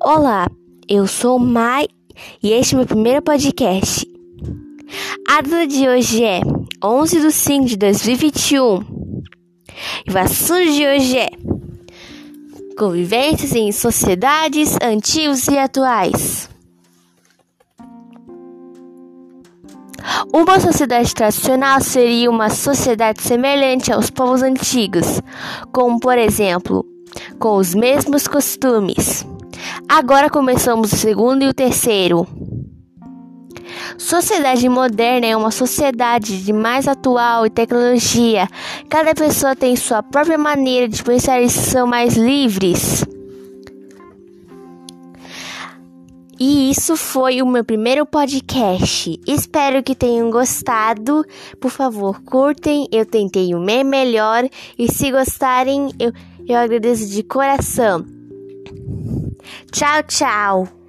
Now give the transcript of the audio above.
Olá, eu sou Mai e este é meu primeiro podcast. A data de hoje é 11 de 5 de 2021 e o assunto de hoje é convivências em sociedades antigas e atuais. Uma sociedade tradicional seria uma sociedade semelhante aos povos antigos, como por exemplo, com os mesmos costumes. Agora começamos o segundo e o terceiro. Sociedade moderna é uma sociedade de mais atual e tecnologia. Cada pessoa tem sua própria maneira de pensar e são mais livres. E isso foi o meu primeiro podcast. Espero que tenham gostado. Por favor, curtem. Eu tentei o meu melhor. E se gostarem, eu, eu agradeço de coração. Tchau, tchau.